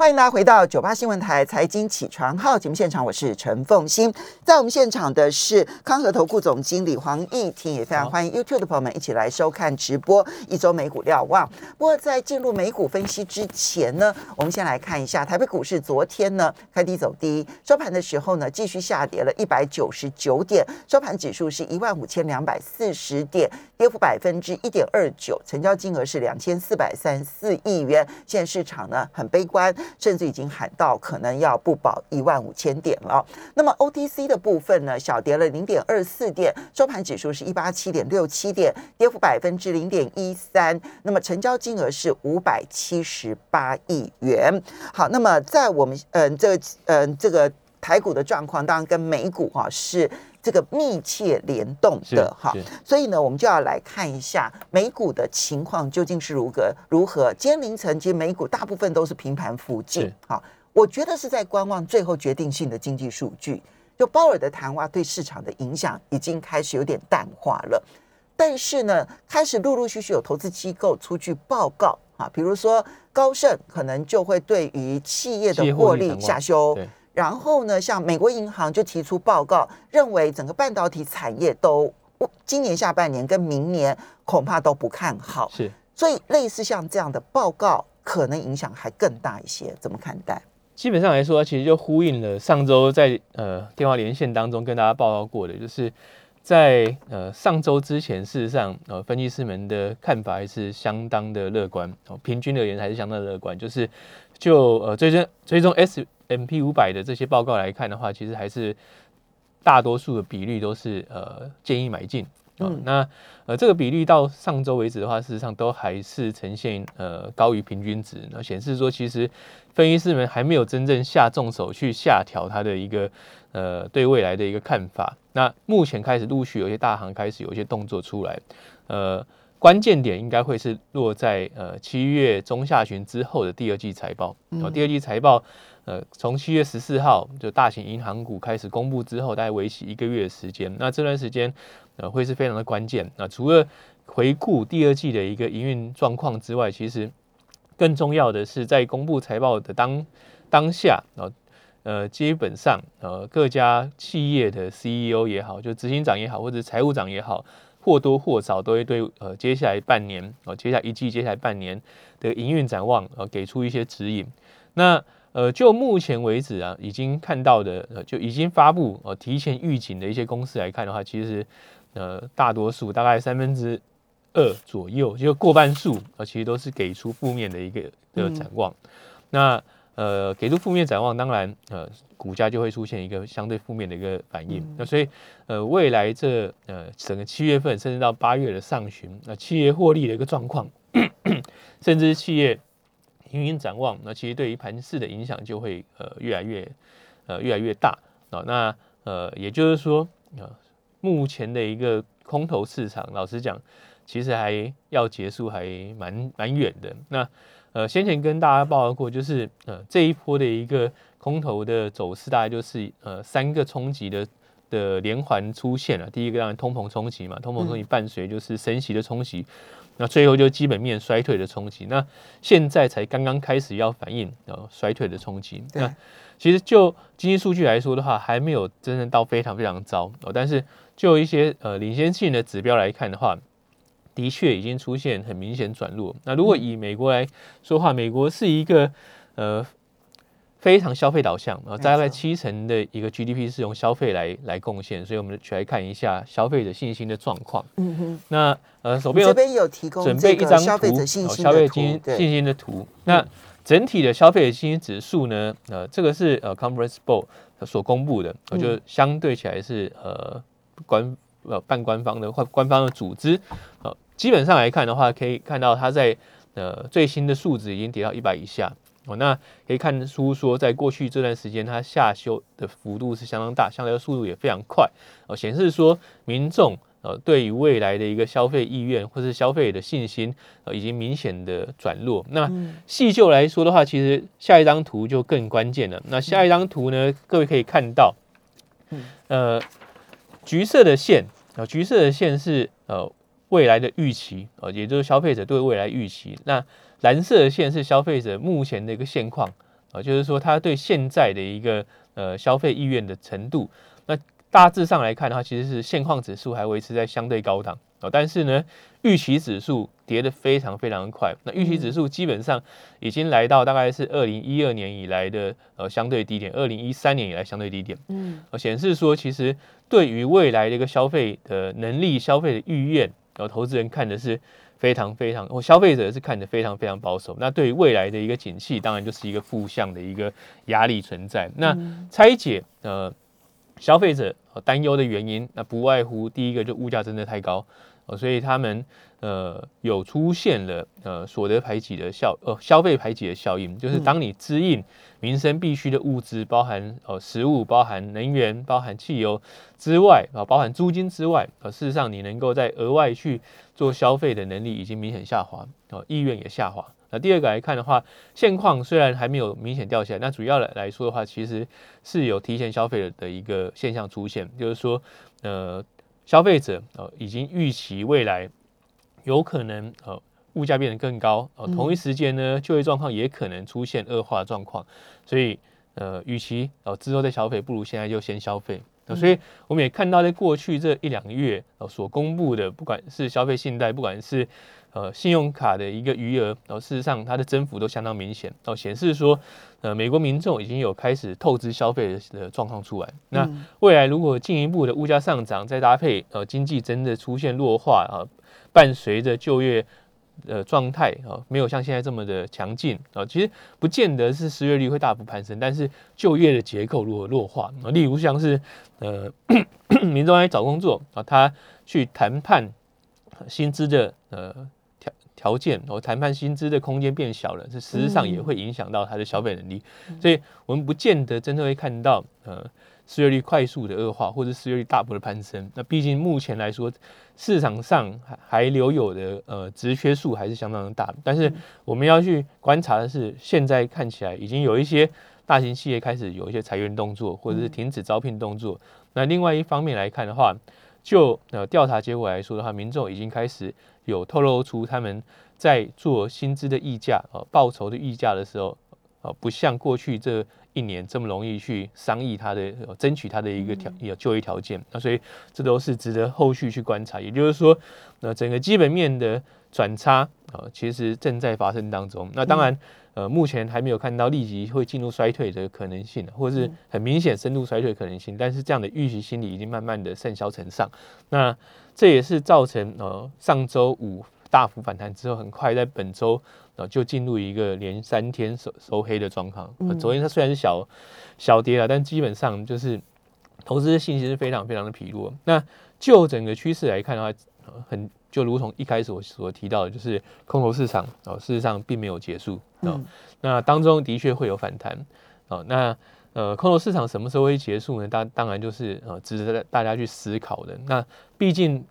欢迎大家回到九八新闻台财经起床号节目现场，我是陈凤欣。在我们现场的是康和投顾总经理黄义婷，也非常欢迎 YouTube 的朋友们一起来收看直播一周美股瞭望。不过在进入美股分析之前呢，我们先来看一下台北股市昨天呢开低走低，收盘的时候呢继续下跌了一百九十九点，收盘指数是一万五千两百四十点，跌幅百分之一点二九，成交金额是两千四百三十四亿元。现在市场呢很悲观。甚至已经喊到可能要不保一万五千点了。那么 OTC 的部分呢，小跌了零点二四点，收盘指数是一八七点六七点，跌幅百分之零点一三。那么成交金额是五百七十八亿元。好，那么在我们嗯这嗯这个台股的状况，当然跟美股哈是。这个密切联动的哈，所以呢，我们就要来看一下美股的情况究竟是如何如何。今天凌晨，其实美股大部分都是平盘附近，好，我觉得是在观望最后决定性的经济数据。就鲍尔的谈话对市场的影响已经开始有点淡化了，但是呢，开始陆陆续续有投资机构出具报告啊，比如说高盛可能就会对于企业的获利下修。然后呢，像美国银行就提出报告，认为整个半导体产业都今年下半年跟明年恐怕都不看好。是，所以类似像这样的报告，可能影响还更大一些。怎么看待？基本上来说，其实就呼应了上周在呃电话连线当中跟大家报告过的，就是在呃上周之前，事实上呃分析师们的看法还是相当的乐观哦，平均而言还是相当乐观，就是就呃最终最终 S。M P 五百的这些报告来看的话，其实还是大多数的比率都是呃建议买进啊。那呃这个比率到上周为止的话，事实上都还是呈现呃高于平均值，那显示说其实分析师们还没有真正下重手去下调它的一个呃对未来的一个看法。那目前开始陆续有些大行开始有一些动作出来，呃关键点应该会是落在呃七月中下旬之后的第二季财报啊，第二季财报。呃，从七月十四号就大型银行股开始公布之后，大概为期一个月的时间。那这段时间呃会是非常的关键。那除了回顾第二季的一个营运状况之外，其实更重要的是在公布财报的当当下，呃，基本上呃各家企业的 CEO 也好，就执行长也好，或者财务长也好，或多或少都会对呃接下来半年哦，接下来一季、接下来半年的营运展望呃给出一些指引。那呃，就目前为止啊，已经看到的，呃，就已经发布呃提前预警的一些公司来看的话，其实呃大多数大概三分之二左右，就过半数呃，其实都是给出负面的一个的展望。那呃给出负面展望，当然呃股价就会出现一个相对负面的一个反应。那所以呃未来这呃整个七月份甚至到八月的上旬，那企业获利的一个状况，甚至企业。营运展望，那其实对于盘市的影响就会呃越来越呃越来越大啊。那呃也就是说啊，目前的一个空头市场，老实讲，其实还要结束还蛮蛮远的。那呃先前跟大家报告过，就是呃这一波的一个空头的走势，大概就是呃三个冲击的的连环出现了。第一个当然通膨冲击嘛，通膨冲击伴随就是升息的冲击。那最后就基本面衰退的冲击，那现在才刚刚开始要反映呃衰退的冲击。那其实就经济数据来说的话，还没有真正到非常非常糟哦。但是就一些呃领先性的指标来看的话，的确已经出现很明显转弱。那如果以美国来说话，美国是一个呃。非常消费导向啊，大概七成的一个 GDP 是用消费来来贡献，所以我们去来看一下消费者信心的状况。嗯哼，那呃，手边这边有提供准备一张消费者信心消费信心的图。那整体的消费者信心指数呢？呃，这个是呃 Conference Board 所公布的，我就相对起来是呃官呃半官方的或官方的组织。呃，基本上来看的话，可以看到它在呃最新的数值已经跌到一百以下。哦，那可以看出说，在过去这段时间，它下修的幅度是相当大，相对的速度也非常快。哦，显示说民众呃对于未来的一个消费意愿或是消费的信心呃已经明显的转弱。那细就来说的话，其实下一张图就更关键了。那下一张图呢，各位可以看到，呃，橘色的线啊，橘色的线是呃未来的预期啊，也就是消费者对未来预期。那蓝色的线是消费者目前的一个现况，啊，就是说他对现在的一个呃消费意愿的程度。那大致上来看的话，其实是现况指数还维持在相对高档啊，但是呢，预期指数跌得非常非常快。那预期指数基本上已经来到大概是二零一二年以来的呃相对低点，二零一三年以来相对低点。嗯，显示说其实对于未来的一个消费的能力、消费的意愿，然后投资人看的是非常非常，或消费者是看的非常非常保守。那对于未来的一个景气，当然就是一个负向的一个压力存在。那拆解呃。消费者担忧的原因，那不外乎第一个就物价真的太高，呃，所以他们呃有出现了呃所得排挤的效呃消费排挤的效应，就是当你支应民生必需的物资，包含呃食物、包含能源、包含汽油之外啊，包含租金之外，呃，事实上你能够在额外去做消费的能力已经明显下滑，哦，意愿也下滑。那第二个来看的话，现况虽然还没有明显掉下来，那主要来来说的话，其实是有提前消费的一个现象出现，就是说，呃，消费者呃已经预期未来有可能呃物价变得更高，呃，同一时间呢就业状况也可能出现恶化状况，所以呃，与其呃之后再消费，不如现在就先消费。所以我们也看到，在过去这一两个月呃所公布的，不管是消费信贷，不管是呃，信用卡的一个余额，然后事实上它的增幅都相当明显，哦，显示说，呃，美国民众已经有开始透支消费的状况出来。那未来如果进一步的物价上涨，再搭配呃经济真的出现弱化啊，伴随着就业呃状态啊，没有像现在这么的强劲啊，其实不见得是失业率会大幅攀升，但是就业的结构如果弱化啊，例如像是呃，民众来找工作啊，他去谈判薪资的呃。条件和谈判薪资的空间变小了，这实质上也会影响到他的消费能力，所以我们不见得真的会看到呃失业率快速的恶化或者失业率大幅的攀升。那毕竟目前来说，市场上还还留有的呃职缺数还是相当的大。但是我们要去观察的是，现在看起来已经有一些大型企业开始有一些裁员动作，或者是停止招聘动作。那另外一方面来看的话，就呃调查结果来说的话，民众已经开始。有透露出他们在做薪资的溢价啊，报酬的溢价的时候啊，不像过去这一年这么容易去商议他的争取他的一个条有就业条件。那所以这都是值得后续去观察。也就是说，那整个基本面的转差啊，其实正在发生当中。那当然，呃，目前还没有看到立即会进入衰退的可能性，或者是很明显深度衰退可能性。但是这样的预期心理已经慢慢的甚嚣尘上。那这也是造成呃上周五大幅反弹之后，很快在本周呃就进入一个连三天收收黑的状况。昨天它虽然是小小跌了，但基本上就是投资的信心是非常非常的疲弱。那就整个趋势来看的话，很就如同一开始我所提到的，就是空头市场哦，事实上并没有结束哦。那当中的确会有反弹哦。那呃，空头市场什么时候会结束呢？当当然就是呃，值得大家去思考的。那毕竟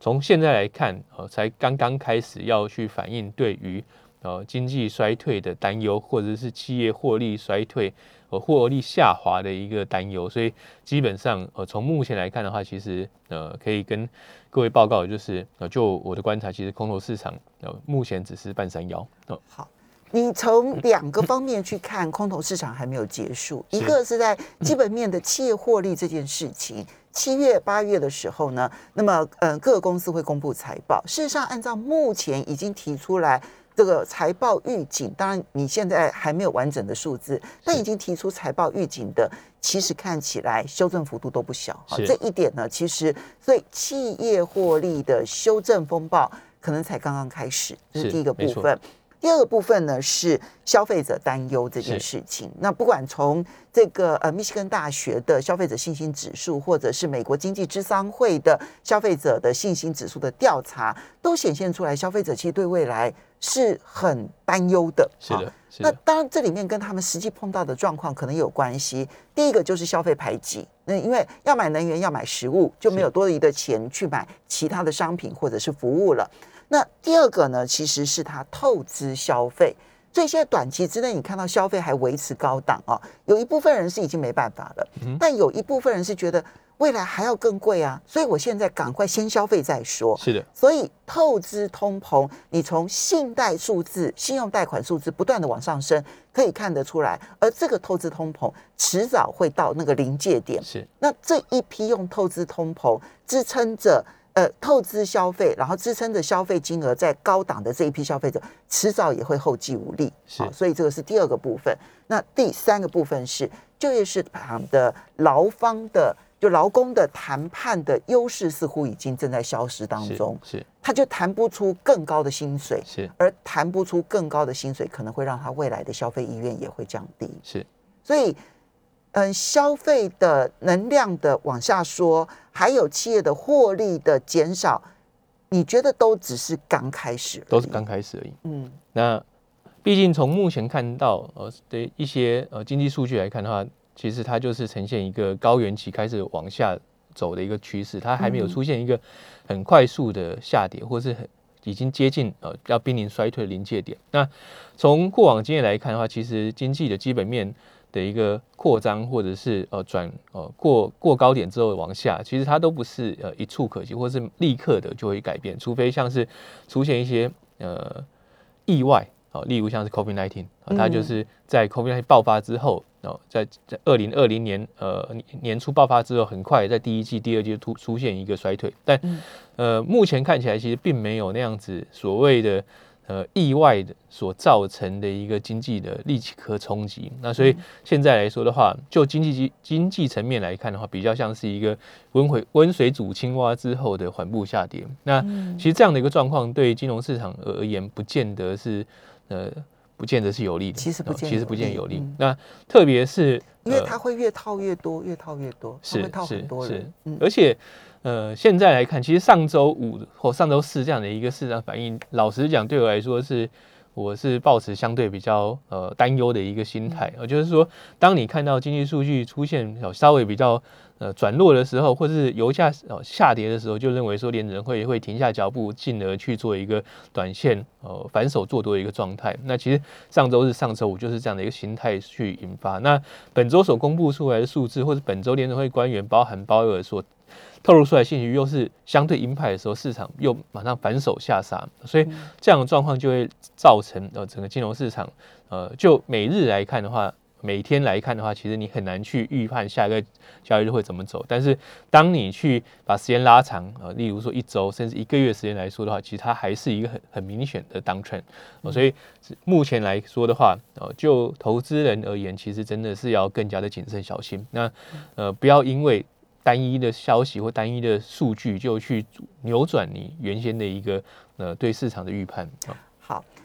从现在来看，呃，才刚刚开始要去反映对于呃经济衰退的担忧，或者是企业获利衰退、呃获利下滑的一个担忧。所以基本上，呃，从目前来看的话，其实呃，可以跟各位报告，就是呃，就我的观察，其实空头市场呃，目前只是半山腰。好。你从两个方面去看，空头市场还没有结束。一个是在基本面的企业获利这件事情，七月、八月的时候呢，那么呃，各个公司会公布财报。事实上，按照目前已经提出来这个财报预警，当然你现在还没有完整的数字，但已经提出财报预警的，其实看起来修正幅度都不小。好，这一点呢，其实所以企业获利的修正风暴可能才刚刚开始，这是第一个部分。第二个部分呢是消费者担忧这件事情。那不管从这个呃密西根大学的消费者信心指数，或者是美国经济之商会的消费者的信心指数的调查，都显现出来，消费者其实对未来是很担忧的。是的，那当然这里面跟他们实际碰到的状况可能有关系。第一个就是消费排挤，那因为要买能源、要买食物，就没有多余的钱去买其他的商品或者是服务了。那第二个呢，其实是他透支消费。所以现在短期之内，你看到消费还维持高档啊，有一部分人是已经没办法了，但有一部分人是觉得未来还要更贵啊，所以我现在赶快先消费再说。是的，所以透支通膨，你从信贷数字、信用贷款数字不断的往上升，可以看得出来，而这个透支通膨迟早会到那个临界点。是，那这一批用透支通膨支撑着。呃，透支消费，然后支撑着消费金额在高档的这一批消费者，迟早也会后继无力。是，所以这个是第二个部分。那第三个部分是就业市场的劳方的，就劳工的谈判的优势似乎已经正在消失当中。是，他就谈不出更高的薪水。是，而谈不出更高的薪水，可能会让他未来的消费意愿也会降低。是，所以。嗯，消费的能量的往下说，还有企业的获利的减少，你觉得都只是刚开始？都是刚开始而已。嗯，那毕竟从目前看到呃的一些呃经济数据来看的话，其实它就是呈现一个高原期开始往下走的一个趋势，它还没有出现一个很快速的下跌，或是很已经接近呃要濒临衰退的临界点。那从过往经验来看的话，其实经济的基本面。的一个扩张，或者是呃转呃过过高点之后往下，其实它都不是呃一触可及，或是立刻的就会改变，除非像是出现一些呃意外啊，例如像是 COVID nineteen 啊，它就是在 COVID nineteen 爆发之后哦，在在二零二零年呃年初爆发之后，很快在第一季、第二季突出现一个衰退，但呃目前看起来其实并没有那样子所谓的。呃，意外的所造成的一个经济的立即和冲击，那所以现在来说的话，就经济经经济层面来看的话，比较像是一个温回温水煮青蛙之后的缓步下跌。那其实这样的一个状况，对金融市场而言，不见得是呃，不见得是有利的。其实不见，其实不见有利。那特别是因为它会越套越多，越套越多，是套很多人，而且。呃，现在来看，其实上周五或上周四这样的一个市场反应，老实讲，对我来说是，我是抱持相对比较呃担忧的一个心态。呃，就是说，当你看到经济数据出现稍微比较呃转弱的时候，或者是油价呃下跌的时候，就认为说联准会会停下脚步，进而去做一个短线呃反手做多的一个状态。那其实上周日、上周五就是这样的一个形态去引发。那本周所公布出来的数字，或者本周联准会官员包含鲍威尔所透露出来信息又是相对鹰派的时候，市场又马上反手下杀，所以这样的状况就会造成呃整个金融市场呃就每日来看的话，每天来看的话，其实你很难去预判下一个交易日会怎么走。但是当你去把时间拉长呃，例如说一周甚至一个月时间来说的话，其实它还是一个很很明显的当 trend。所以目前来说的话，呃，就投资人而言，其实真的是要更加的谨慎小心。那呃不要因为单一的消息或单一的数据就去扭转你原先的一个呃对市场的预判啊。好，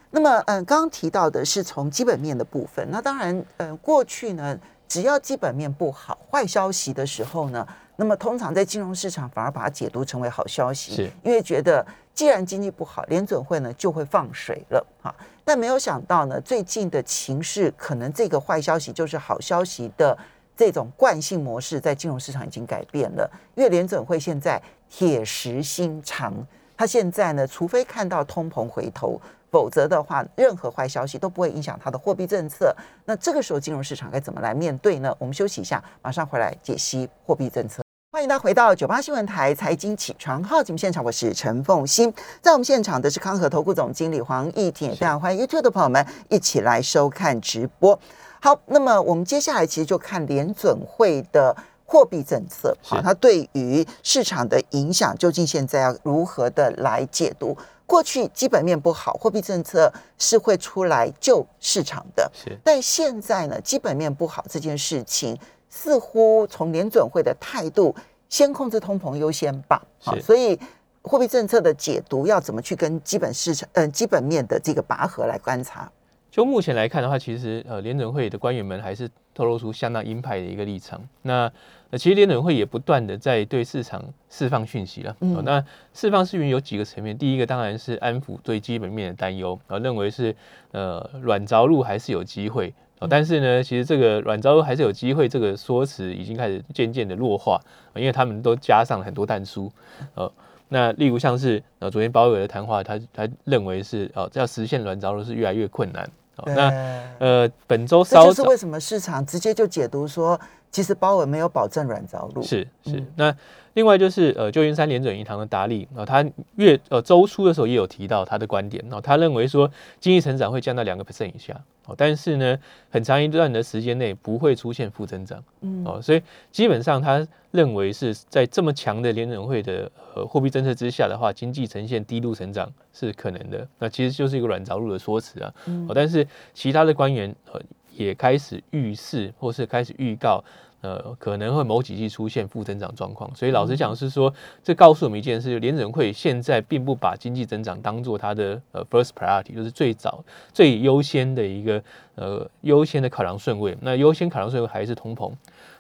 那么嗯，刚刚提到的是从基本面的部分。那当然，嗯，过去呢，只要基本面不好、坏消息的时候呢，那么通常在金融市场反而把它解读成为好消息，是因为觉得既然经济不好，联准会呢就会放水了哈。但没有想到呢，最近的情势可能这个坏消息就是好消息的。这种惯性模式在金融市场已经改变了，因为联准会现在铁石心肠，他现在呢，除非看到通膨回头，否则的话，任何坏消息都不会影响它的货币政策。那这个时候金融市场该怎么来面对呢？我们休息一下，马上回来解析货币政策。欢迎大家回到九八新闻台财经起床号节目现场，我是陈凤欣，在我们现场的是康和投顾总经理黄义挺，非常欢迎 YouTube 的朋友们一起来收看直播。好，那么我们接下来其实就看联准会的货币政策，好，它对于市场的影响究竟现在要如何的来解读？过去基本面不好，货币政策是会出来救市场的，是，但现在呢，基本面不好这件事情，似乎从联准会的态度，先控制通膨优先吧，好，所以货币政策的解读要怎么去跟基本市场，嗯，基本面的这个拔河来观察？就目前来看的话，其实呃，联准会的官员们还是透露出相当鹰派的一个立场。那呃，其实联准会也不断的在对市场释放讯息了。嗯，那释放讯息有几个层面，第一个当然是安抚对基本面的担忧，啊，认为是呃软着陆还是有机会。但是呢，其实这个软着陆还是有机会，这个说辞已经开始渐渐的弱化，因为他们都加上了很多弹书。呃，那例如像是呃昨天鲍威尔的谈话，他他认为是哦要实现软着陆是越来越困难。那呃，本周这就是为什么市场直接就解读说，其实鲍尔没有保证软着陆。是是，那另外就是呃，旧金山联准银行的达利啊，他月呃周初的时候也有提到他的观点哦，他认为说经济成长会降到两个 percent 以下哦，但是呢，很长一段的时间内不会出现负增长。嗯哦，所以基本上他认为是在这么强的联准会的呃货币政策之下的话，经济呈现低度成长是可能的。那其实就是一个软着陆的说辞啊。嗯，但是其他的官员呃也开始预示或是开始预告，呃可能会某几季出现负增长状况。所以老实讲是说，这告诉我们一件事：联准会现在并不把经济增长当做它的呃 first priority，就是最早最优先的一个呃优先的考量顺位。那优先考量顺位还是通膨。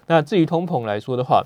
那至于通膨来说的话，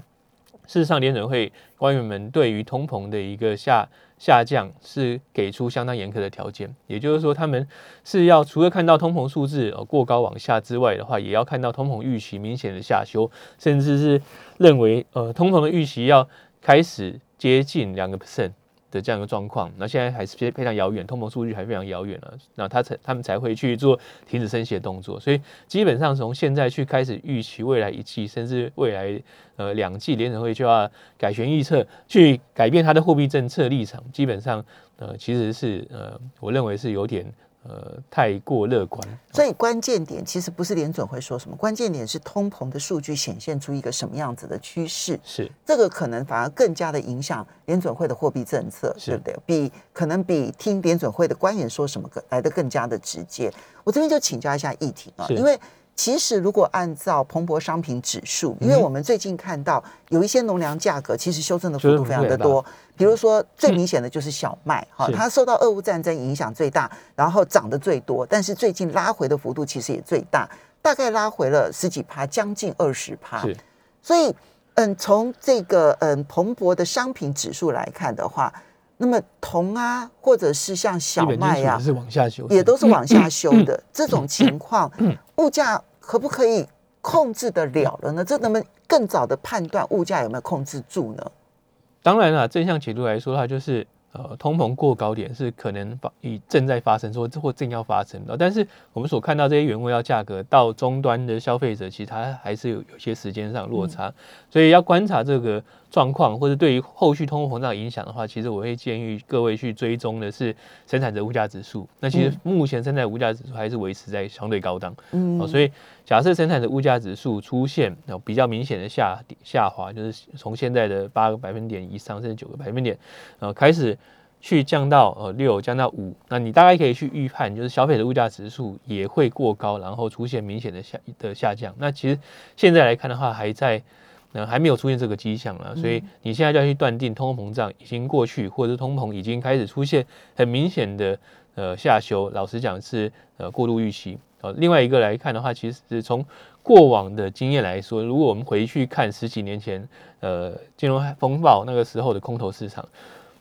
事实上联准会官员们对于通膨的一个下下降是给出相当严苛的条件，也就是说，他们是要除了看到通膨数字呃过高往下之外的话，也要看到通膨预期明显的下修，甚至是认为呃通膨的预期要开始接近两个 percent。的这样一个状况，那现在还是非非常遥远，通膨数据还非常遥远了，那他才他们才会去做停止升息的动作，所以基本上从现在去开始预期未来一季，甚至未来呃两季联准会就要改弦易辙，去改变它的货币政策立场，基本上呃其实是呃我认为是有点。呃，太过乐观，所以关键点其实不是联准会说什么，关键点是通膨的数据显现出一个什么样子的趋势，是这个可能反而更加的影响联准会的货币政策，对不对？比可能比听联准会的官员说什么来的更加的直接。我这边就请教一下议题啊，因为。其实，如果按照彭博商品指数，因为我们最近看到有一些农粮价格其实修正的幅度非常的多，比如说最明显的就是小麦，哈，它受到俄乌战争影响最大，然后涨得最多，但是最近拉回的幅度其实也最大，大概拉回了十几趴，将近二十趴。所以，嗯，从这个嗯彭博的商品指数来看的话，那么铜啊，或者是像小麦呀，是往下修，也都是往下修的。这种情况，物价。可不可以控制得了了呢？这能不能更早的判断物价有没有控制住呢？当然了，正向解读来说，它就是呃，通膨过高点是可能发已正在发生，说或正要发生的。但是我们所看到这些原物料价格到终端的消费者，其实它还是有有些时间上落差，所以要观察这个。状况或者对于后续通货膨胀影响的话，其实我会建议各位去追踪的是生产者物价指数。那其实目前生产物价指数还是维持在相对高档，嗯，哦所以假设生产者物价指数出现比较明显的下下滑，就是从现在的八个百分点以上，甚至九个百分点，呃，开始去降到呃六，降到五，那你大概可以去预判，就是消费者物价指数也会过高，然后出现明显的下的下降。那其实现在来看的话，还在。那还没有出现这个迹象了，所以你现在就要去断定通货膨胀已经过去，或者是通膨已经开始出现很明显的呃下修。老实讲是呃过度预期。哦，另外一个来看的话，其实是从过往的经验来说，如果我们回去看十几年前呃金融风暴那个时候的空头市场，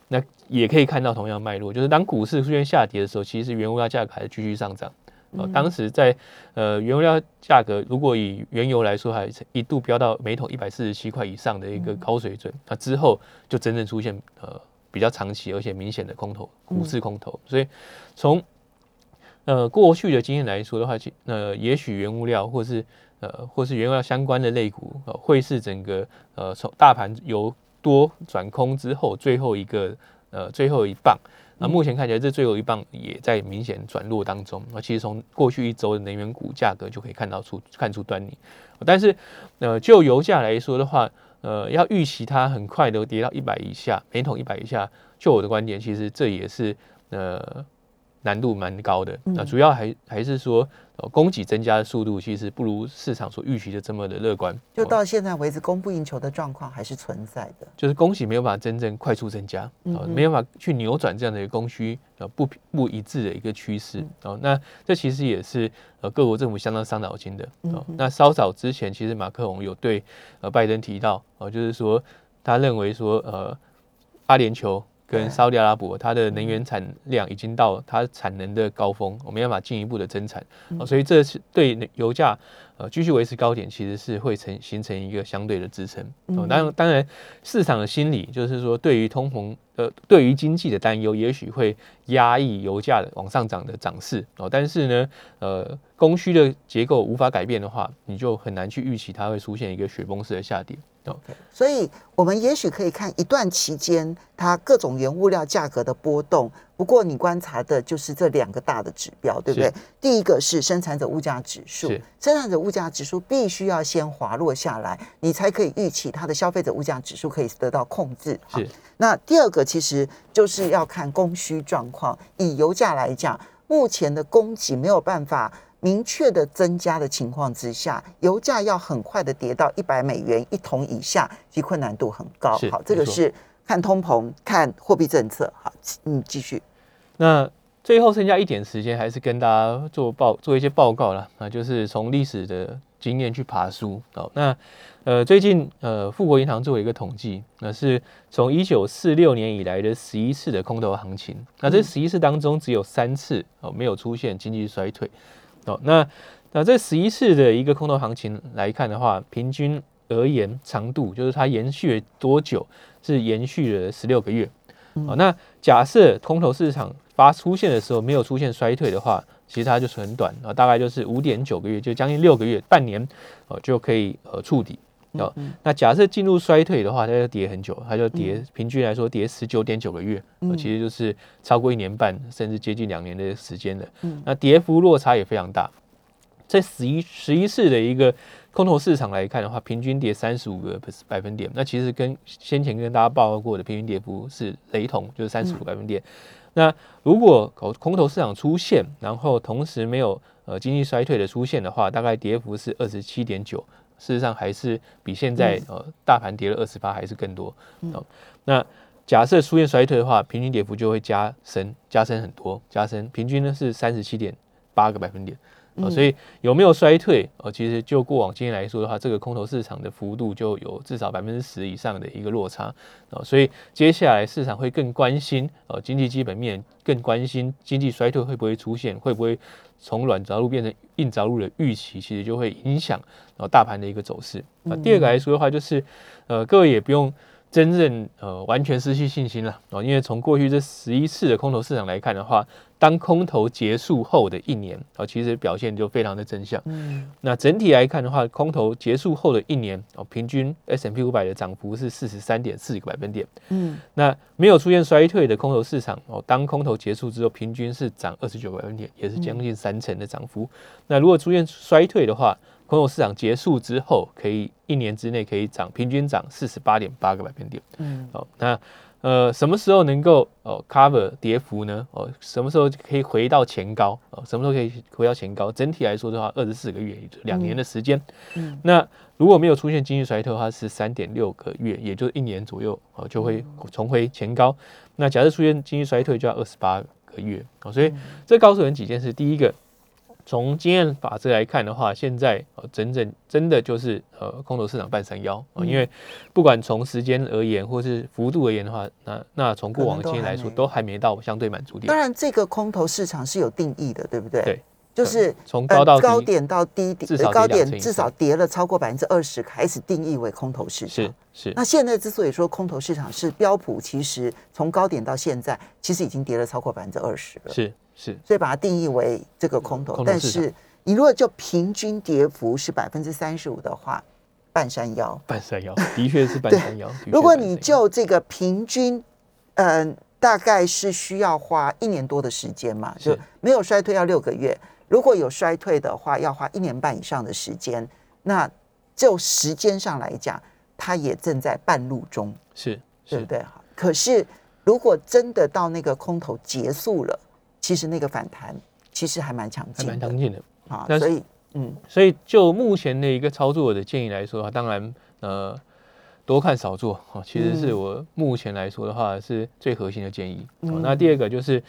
那也可以看到同样脉络，就是当股市出现下跌的时候，其实原物料价格还是继续上涨。哦，当时在呃原料价格，如果以原油来说，还一度飙到每桶一百四十七块以上的一个高水准，那之后就真正出现呃比较长期而且明显的空头，股市空头。所以从呃过去的经验来说的话，呃也许原物料或是呃或是原料相关的类股，呃会是整个呃从大盘由多转空之后最后一个呃最后一棒。那目前看起来，这最后一棒也在明显转弱当中。那其实从过去一周的能源股价格就可以看到出看出端倪。但是，呃，就油价来说的话，呃，要预期它很快的跌到一百以下，每桶一百以下，就我的观点，其实这也是呃。难度蛮高的，那主要还还是说，供给增加的速度其实不如市场所预期的这么的乐观。就到现在为止，供不应求的状况还是存在的。就是供给没有办法真正快速增加，啊，没有办法去扭转这样的一个供需呃不不一致的一个趋势。哦，那这其实也是呃各国政府相当伤脑筋的。哦，那稍早之前，其实马克龙有对呃拜登提到，哦，就是说他认为说呃阿联酋。跟沙特阿拉伯，它的能源产量已经到它产能的高峰，我没办法进一步的增产，所以这是对油价呃继续维持高点，其实是会成形成一个相对的支撑。哦，当然当然市场的心理就是说，对于通膨呃对于经济的担忧，也许会压抑油价的往上涨的涨势。哦，但是呢，呃供需的结构无法改变的话，你就很难去预期它会出现一个雪崩式的下跌。所以，我们也许可以看一段期间它各种原物料价格的波动。不过，你观察的就是这两个大的指标，对不对？第一个是生产者物价指数，生产者物价指数必须要先滑落下来，你才可以预期它的消费者物价指数可以得到控制。是。那第二个其实就是要看供需状况。以油价来讲，目前的供给没有办法。明确的增加的情况之下，油价要很快的跌到一百美元一桶以下，其困难度很高。好，这个是看通膨，看货币政策。好，嗯，继续。那最后剩下一点时间，还是跟大家做报做一些报告了。那就是从历史的经验去爬书。好，那呃，最近呃，富国银行做了一个统计，那是从一九四六年以来的十一次的空头行情。那这十一次当中，只有三次哦没有出现经济衰退。哦，那那这十一次的一个空头行情来看的话，平均而言长度就是它延续了多久？是延续了十六个月。哦，那假设空头市场发出现的时候没有出现衰退的话，其实它就是很短啊，大概就是五点九个月，就将近六个月，半年哦就可以呃触底。哦，那假设进入衰退的话，它就跌很久，它就跌平均来说跌十九点九个月，其实就是超过一年半，甚至接近两年的时间了。那跌幅落差也非常大，在十一十一次的一个空头市场来看的话，平均跌三十五个百分点，那其实跟先前跟大家报告过的平均跌幅是雷同，就是三十五百分点。那如果空空头市场出现，然后同时没有呃经济衰退的出现的话，大概跌幅是二十七点九。事实上还是比现在呃大盘跌了二十八还是更多哦。那假设出现衰退的话，平均跌幅就会加深加深很多，加深平均呢是三十七点八个百分点啊。所以有没有衰退呃，其实就过往经验来说的话，这个空头市场的幅度就有至少百分之十以上的一个落差啊。所以接下来市场会更关心呃经济基本面，更关心经济衰退会不会出现，会不会。从软着陆变成硬着陆的预期，其实就会影响然后大盘的一个走势。那第二个来说的话，就是呃，各位也不用真正呃完全失去信心了啊，因为从过去这十一次的空头市场来看的话。当空头结束后的一年啊，其实表现就非常的正向。嗯，那整体来看的话，空头结束后的一年哦，平均 S M P 五百的涨幅是四十三点四个百分点。嗯，那没有出现衰退的空头市场哦，当空头结束之后，平均是涨二十九个百分点，也是将近三成的涨幅。那如果出现衰退的话，空头市场结束之后，可以一年之内可以涨平均涨四十八点八个百分点。嗯，好，那。呃，什么时候能够哦 cover 跌幅呢？哦，什么时候可以回到前高？哦，什么时候可以回到前高？整体来说的话，二十四个月，两年的时间。嗯，那如果没有出现经济衰退的话，是三点六个月，也就是一年左右哦，就会重回前高。那假设出现经济衰退，就要二十八个月。哦，所以这告诉人几件事：第一个。从经验法则来看的话，现在呃，整整真的就是呃，空头市场半山腰啊，因为不管从时间而言，或是幅度而言的话，那那从过往经验来说，都还没到相对满足点。当然，这个空头市场是有定义的，对不对？对，就是从高到高点到低点，高点至少跌了超过百分之二十，开始定义为空头市场。是是。那现在之所以说空头市场是标普，其实从高点到现在，其实已经跌了超过百分之二十了。是。是，所以把它定义为这个空头。但是你如果就平均跌幅是百分之三十五的话，半山腰。半山腰，的确是半山腰。如果你就这个平均，嗯，大概是需要花一年多的时间嘛，就没有衰退要六个月。如果有衰退的话，要花一年半以上的时间。那就时间上来讲，它也正在半路中，是，对不对？好，可是如果真的到那个空头结束了。其实那个反弹其实还蛮强劲，蛮强劲的啊。所以，嗯，所以就目前的一个操作的建议来说，当然，呃，多看少做啊，其实是我目前来说的话是最核心的建议。那第二个就是。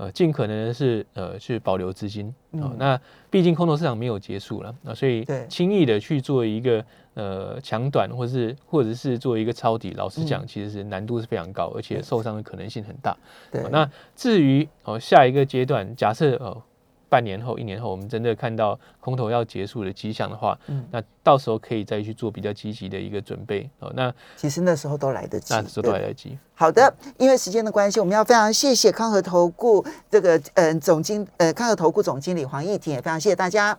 呃，尽可能的是呃去保留资金啊。那毕竟空头市场没有结束了，那所以轻易的去做一个呃抢短，或是或者是做一个抄底，老实讲，其实是难度是非常高，而且受伤的可能性很大。对。那至于哦下一个阶段，假设哦半年后、一年后，我们真的看到空头要结束的迹象的话，嗯那到时候可以再去做比较积极的一个准备哦。那其实那时候都来得及，那时候都来得及。好的，因为时间的关系，我们要非常谢谢康和投顾这个嗯总经呃康和投顾总经理黄义婷，也非常谢谢大家。